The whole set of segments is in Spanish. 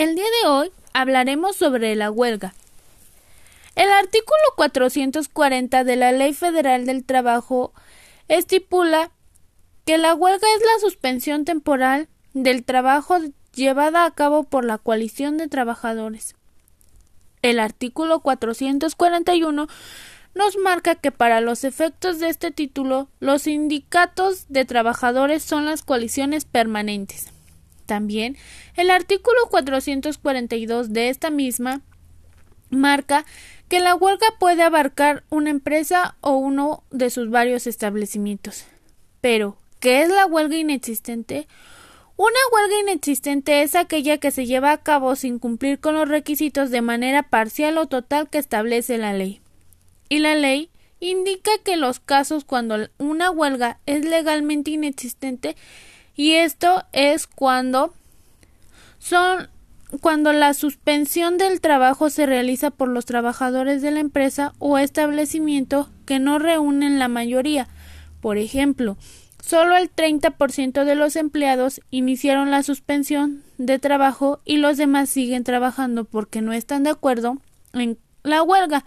El día de hoy hablaremos sobre la huelga. El artículo 440 de la Ley Federal del Trabajo estipula que la huelga es la suspensión temporal del trabajo llevada a cabo por la coalición de trabajadores. El artículo 441 nos marca que para los efectos de este título los sindicatos de trabajadores son las coaliciones permanentes. También el artículo 442 de esta misma marca que la huelga puede abarcar una empresa o uno de sus varios establecimientos. Pero, ¿qué es la huelga inexistente? Una huelga inexistente es aquella que se lleva a cabo sin cumplir con los requisitos de manera parcial o total que establece la ley. Y la ley indica que los casos cuando una huelga es legalmente inexistente y esto es cuando son cuando la suspensión del trabajo se realiza por los trabajadores de la empresa o establecimiento que no reúnen la mayoría. Por ejemplo, solo el 30% de los empleados iniciaron la suspensión de trabajo y los demás siguen trabajando porque no están de acuerdo en la huelga.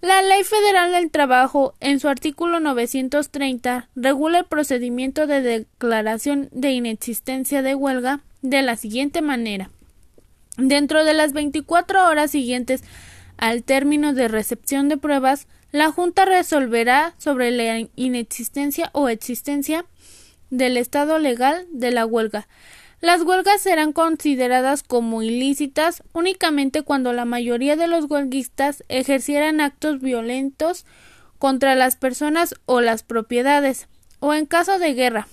La Ley Federal del Trabajo, en su artículo 930, regula el procedimiento de declaración de inexistencia de huelga de la siguiente manera. Dentro de las 24 horas siguientes al término de recepción de pruebas, la Junta resolverá sobre la inexistencia o existencia del estado legal de la huelga. Las huelgas serán consideradas como ilícitas únicamente cuando la mayoría de los huelguistas ejercieran actos violentos contra las personas o las propiedades, o en caso de guerra,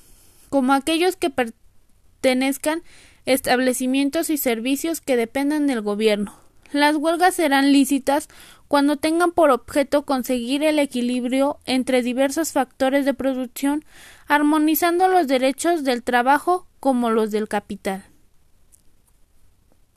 como aquellos que pertenezcan establecimientos y servicios que dependan del gobierno. Las huelgas serán lícitas cuando tengan por objeto conseguir el equilibrio entre diversos factores de producción, armonizando los derechos del trabajo como los del capital.